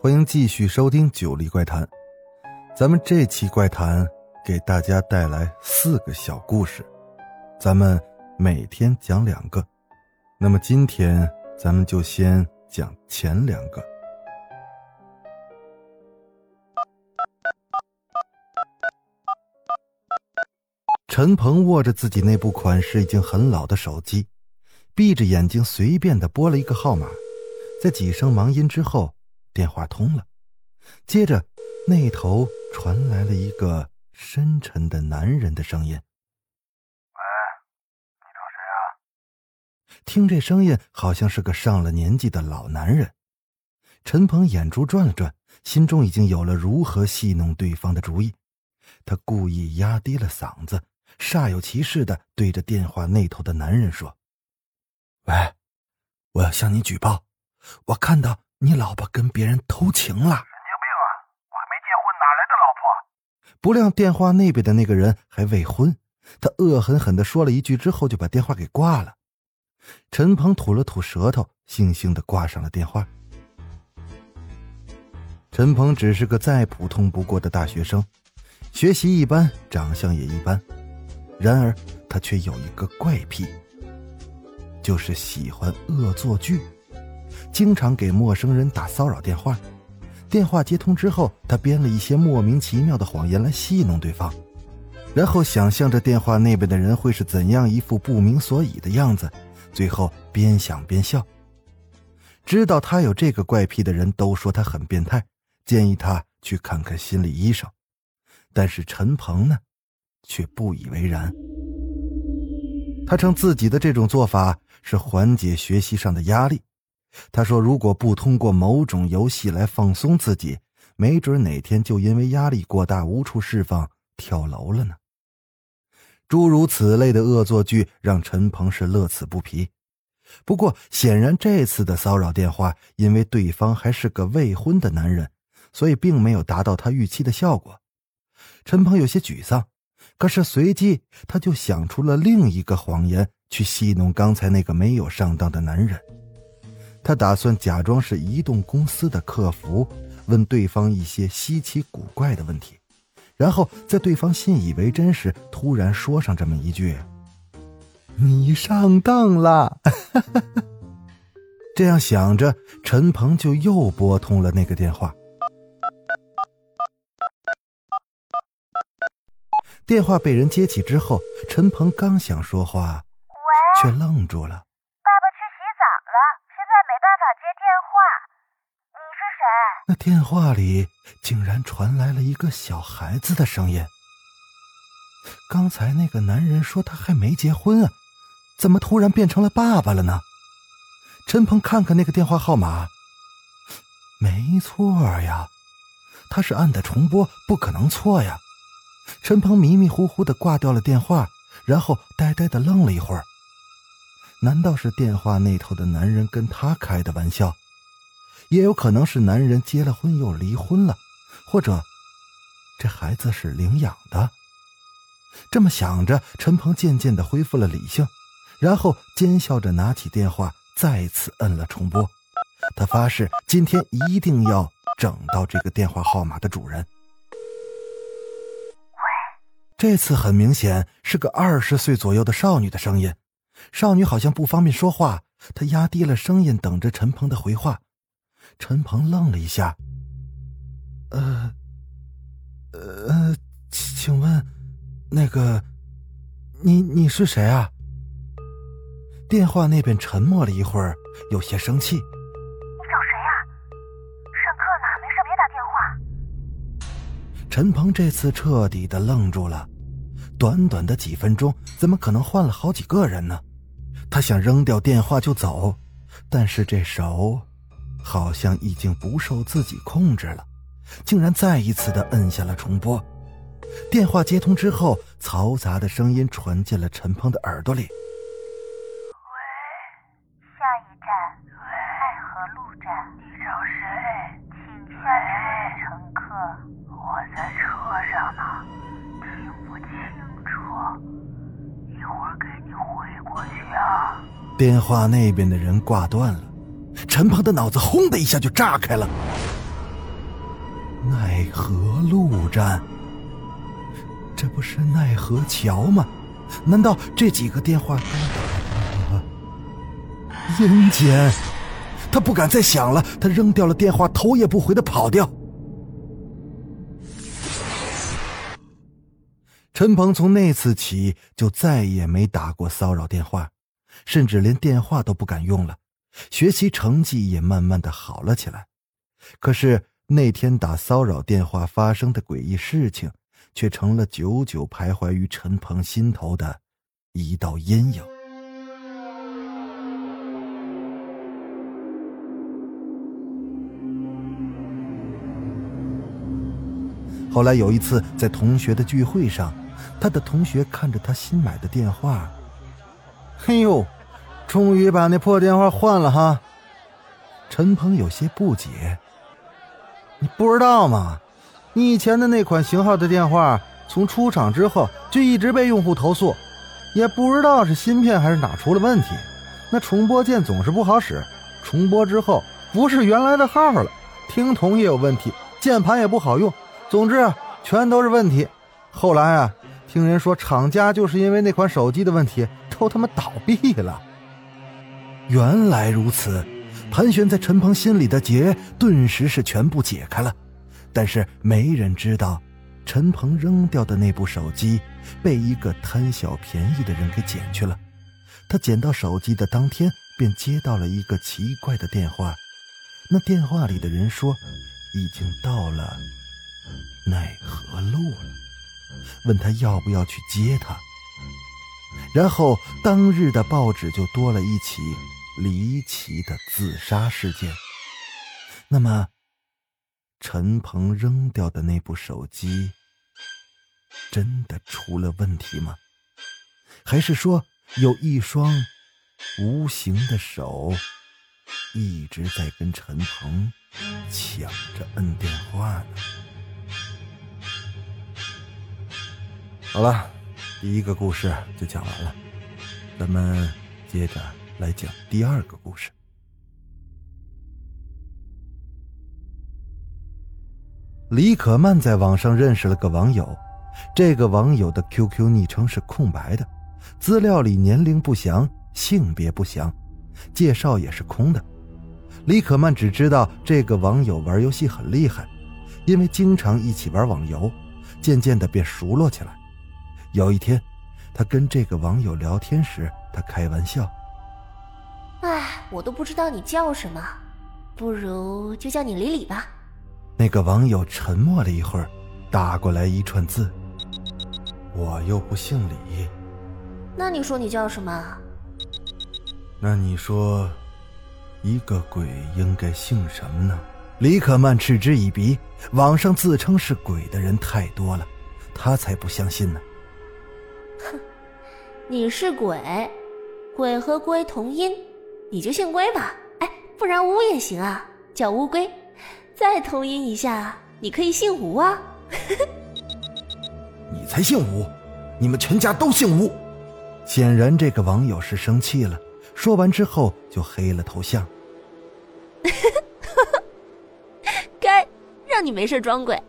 欢迎继续收听《九黎怪谈》。咱们这期怪谈给大家带来四个小故事，咱们每天讲两个。那么今天咱们就先讲前两个。陈鹏握着自己那部款式已经很老的手机，闭着眼睛随便的拨了一个号码，在几声忙音之后，电话通了，接着那头传来了一个深沉的男人的声音：“喂，你找谁啊？”听这声音，好像是个上了年纪的老男人。陈鹏眼珠转了转，心中已经有了如何戏弄对方的主意。他故意压低了嗓子。煞有其事的对着电话那头的男人说：“喂，我要向你举报，我看到你老婆跟别人偷情了。”神经病啊！我还没结婚，哪来的老婆？不料电话那边的那个人还未婚，他恶狠狠的说了一句之后就把电话给挂了。陈鹏吐了吐舌头，悻悻的挂上了电话。陈鹏只是个再普通不过的大学生，学习一般，长相也一般。然而，他却有一个怪癖，就是喜欢恶作剧，经常给陌生人打骚扰电话。电话接通之后，他编了一些莫名其妙的谎言来戏弄对方，然后想象着电话那边的人会是怎样一副不明所以的样子，最后边想边笑。知道他有这个怪癖的人都说他很变态，建议他去看看心理医生。但是陈鹏呢？却不以为然。他称自己的这种做法是缓解学习上的压力。他说：“如果不通过某种游戏来放松自己，没准哪天就因为压力过大无处释放跳楼了呢。”诸如此类的恶作剧让陈鹏是乐此不疲。不过，显然这次的骚扰电话，因为对方还是个未婚的男人，所以并没有达到他预期的效果。陈鹏有些沮丧。可是随即，他就想出了另一个谎言，去戏弄刚才那个没有上当的男人。他打算假装是移动公司的客服，问对方一些稀奇古怪的问题，然后在对方信以为真时，突然说上这么一句：“你上当了。”这样想着，陈鹏就又拨通了那个电话。电话被人接起之后，陈鹏刚想说话，却愣住了。爸爸去洗澡了，现在没办法接电话。你是谁？那电话里竟然传来了一个小孩子的声音。刚才那个男人说他还没结婚啊，怎么突然变成了爸爸了呢？陈鹏看看那个电话号码，没错呀，他是按的重播，不可能错呀。陈鹏迷迷糊糊的挂掉了电话，然后呆呆的愣了一会儿。难道是电话那头的男人跟他开的玩笑？也有可能是男人结了婚又离婚了，或者这孩子是领养的。这么想着，陈鹏渐渐的恢复了理性，然后奸笑着拿起电话，再次摁了重拨。他发誓今天一定要整到这个电话号码的主人。这次很明显是个二十岁左右的少女的声音，少女好像不方便说话，她压低了声音，等着陈鹏的回话。陈鹏愣了一下，呃，呃，请问，那个，你你是谁啊？电话那边沉默了一会儿，有些生气。你找谁呀？上课呢，没事别打电话。陈鹏这次彻底的愣住了，短短的几分钟，怎么可能换了好几个人呢？他想扔掉电话就走，但是这手好像已经不受自己控制了，竟然再一次的摁下了重播。电话接通之后，嘈杂的声音传进了陈鹏的耳朵里。喂，下一站爱河路站，你找谁？请下车的乘客。我在车上呢，听不清楚，一会儿给你回过去啊。电话那边的人挂断了，陈鹏的脑子轰的一下就炸开了。奈何路站。这不是奈何桥吗？难道这几个电话都打了？阴间！他不敢再想了，他扔掉了电话，头也不回的跑掉。陈鹏从那次起就再也没打过骚扰电话，甚至连电话都不敢用了，学习成绩也慢慢的好了起来。可是那天打骚扰电话发生的诡异事情。却成了久久徘徊于陈鹏心头的一道阴影。后来有一次在同学的聚会上，他的同学看着他新买的电话，嘿呦，终于把那破电话换了哈。陈鹏有些不解：“你不知道吗？”你以前的那款型号的电话，从出厂之后就一直被用户投诉，也不知道是芯片还是哪出了问题。那重播键总是不好使，重播之后不是原来的号了，听筒也有问题，键盘也不好用，总之全都是问题。后来啊，听人说厂家就是因为那款手机的问题，都他妈倒闭了。原来如此，盘旋在陈鹏心里的结顿时是全部解开了。但是没人知道，陈鹏扔掉的那部手机被一个贪小便宜的人给捡去了。他捡到手机的当天，便接到了一个奇怪的电话。那电话里的人说，已经到了奈何路了，问他要不要去接他。然后当日的报纸就多了一起离奇的自杀事件。那么。陈鹏扔掉的那部手机，真的出了问题吗？还是说有一双无形的手一直在跟陈鹏抢着摁电话呢？好了，第一个故事就讲完了，咱们接着来讲第二个故事。李可曼在网上认识了个网友，这个网友的 QQ 昵称是空白的，资料里年龄不详，性别不详，介绍也是空的。李可曼只知道这个网友玩游戏很厉害，因为经常一起玩网游，渐渐的便熟络起来。有一天，他跟这个网友聊天时，他开玩笑：“，我都不知道你叫什么，不如就叫你李李吧。”那个网友沉默了一会儿，打过来一串字：“我又不姓李。”那你说你叫什么？那你说，一个鬼应该姓什么呢？李可曼嗤之以鼻。网上自称是鬼的人太多了，他才不相信呢。哼，你是鬼，鬼和龟同音，你就姓龟吧。哎，不然乌也行啊，叫乌龟。再同音一下，你可以姓吴啊！你才姓吴，你们全家都姓吴。显然这个网友是生气了，说完之后就黑了头像。该让你没事装鬼。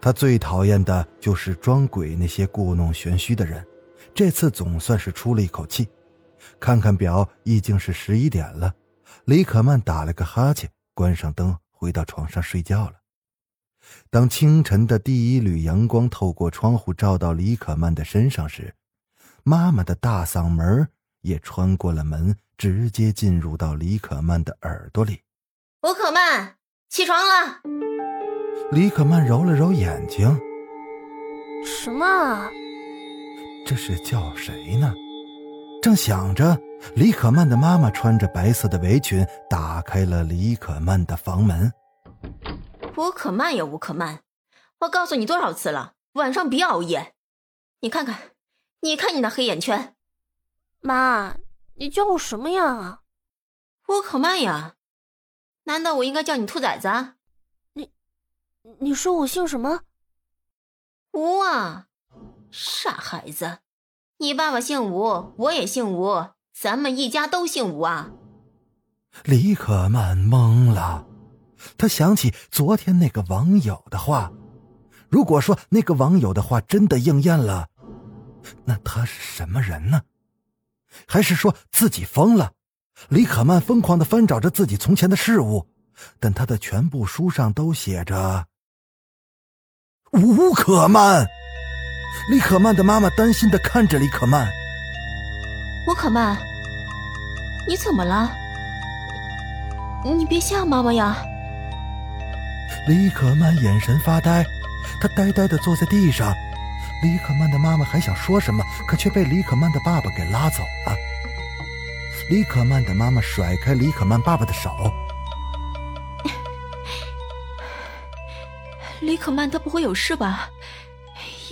他最讨厌的就是装鬼那些故弄玄虚的人，这次总算是出了一口气。看看表，已经是十一点了。李可曼打了个哈欠，关上灯。回到床上睡觉了。当清晨的第一缕阳光透过窗户照到李可曼的身上时，妈妈的大嗓门也穿过了门，直接进入到李可曼的耳朵里：“吴可曼，起床了。”李可曼揉了揉眼睛：“什么？这是叫谁呢？”正想着。李可曼的妈妈穿着白色的围裙，打开了李可曼的房门。吴可曼呀，吴可曼，我告诉你多少次了，晚上别熬夜。你看看，你看你那黑眼圈。妈，你叫我什么呀？吴可曼呀，难道我应该叫你兔崽子？你，你说我姓什么？吴啊，傻孩子，你爸爸姓吴，我也姓吴，咱们一家都姓吴啊。李可曼懵了。他想起昨天那个网友的话，如果说那个网友的话真的应验了，那他是什么人呢？还是说自己疯了？李可曼疯狂的翻找着自己从前的事物，但他的全部书上都写着“吴可曼”。李可曼的妈妈担心的看着李可曼：“我可曼，你怎么了？你别吓妈妈呀！”李可曼眼神发呆，她呆呆的坐在地上。李可曼的妈妈还想说什么，可却被李可曼的爸爸给拉走了。李可曼的妈妈甩开李可曼爸爸的手。李可曼他不会有事吧？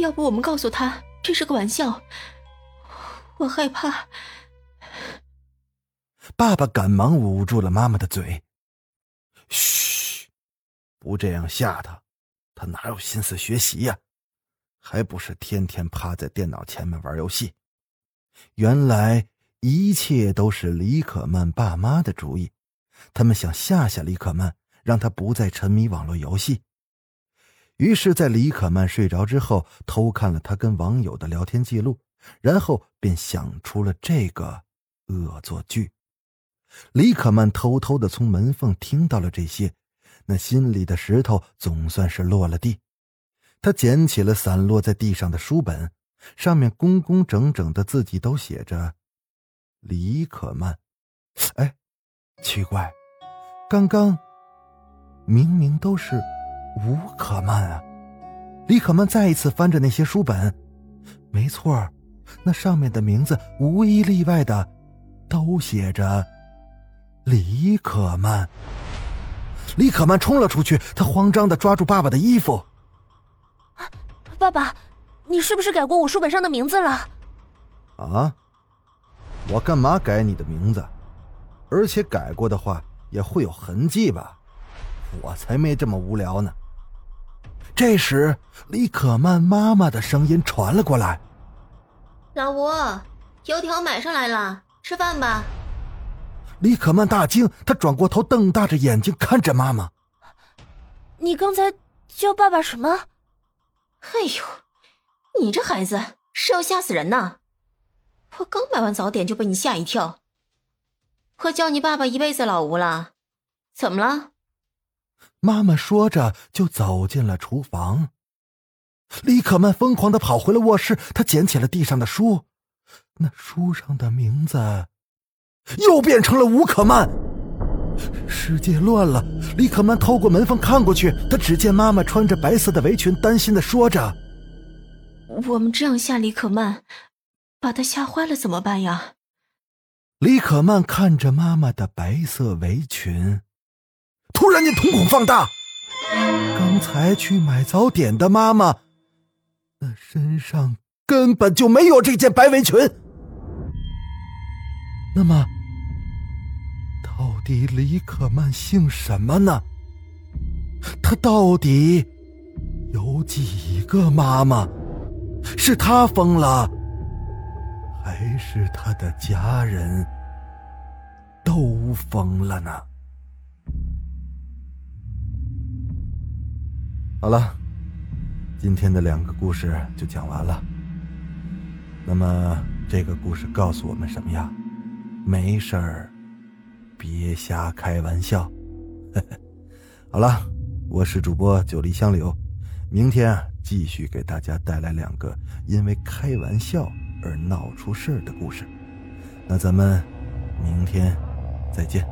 要不我们告诉他这是个玩笑？我害怕。爸爸赶忙捂住了妈妈的嘴。嘘。不这样吓他，他哪有心思学习呀？还不是天天趴在电脑前面玩游戏。原来一切都是李可曼爸妈的主意，他们想吓吓李可曼，让他不再沉迷网络游戏。于是，在李可曼睡着之后，偷看了他跟网友的聊天记录，然后便想出了这个恶作剧。李可曼偷偷的从门缝听到了这些。那心里的石头总算是落了地，他捡起了散落在地上的书本，上面工工整整的字迹都写着“李可曼”。哎，奇怪，刚刚明明都是吴可曼啊！李可曼再一次翻着那些书本，没错，那上面的名字无一例外的都写着“李可曼”。李可曼冲了出去，他慌张的抓住爸爸的衣服。爸爸，你是不是改过我书本上的名字了？啊！我干嘛改你的名字？而且改过的话也会有痕迹吧？我才没这么无聊呢。这时，李可曼妈妈的声音传了过来：“老吴，油条买上来了，吃饭吧。”李可曼大惊，他转过头，瞪大着眼睛看着妈妈：“你刚才叫爸爸什么？”“哎呦，你这孩子是要吓死人呐！我刚买完早点就被你吓一跳。我叫你爸爸一辈子老吴了，怎么了？”妈妈说着就走进了厨房。李可曼疯狂的跑回了卧室，她捡起了地上的书，那书上的名字。又变成了吴可曼，世界乱了。李可曼透过门缝看过去，她只见妈妈穿着白色的围裙，担心的说着：“我们这样吓李可曼，把她吓坏了怎么办呀？”李可曼看着妈妈的白色围裙，突然间瞳孔放大。刚才去买早点的妈妈，那身上根本就没有这件白围裙。那么。到底李可曼姓什么呢？他到底有几个妈妈？是他疯了，还是他的家人都疯了呢？好了，今天的两个故事就讲完了。那么这个故事告诉我们什么呀？没事儿。别瞎开玩笑，好了，我是主播九黎香柳，明天啊继续给大家带来两个因为开玩笑而闹出事儿的故事，那咱们明天再见。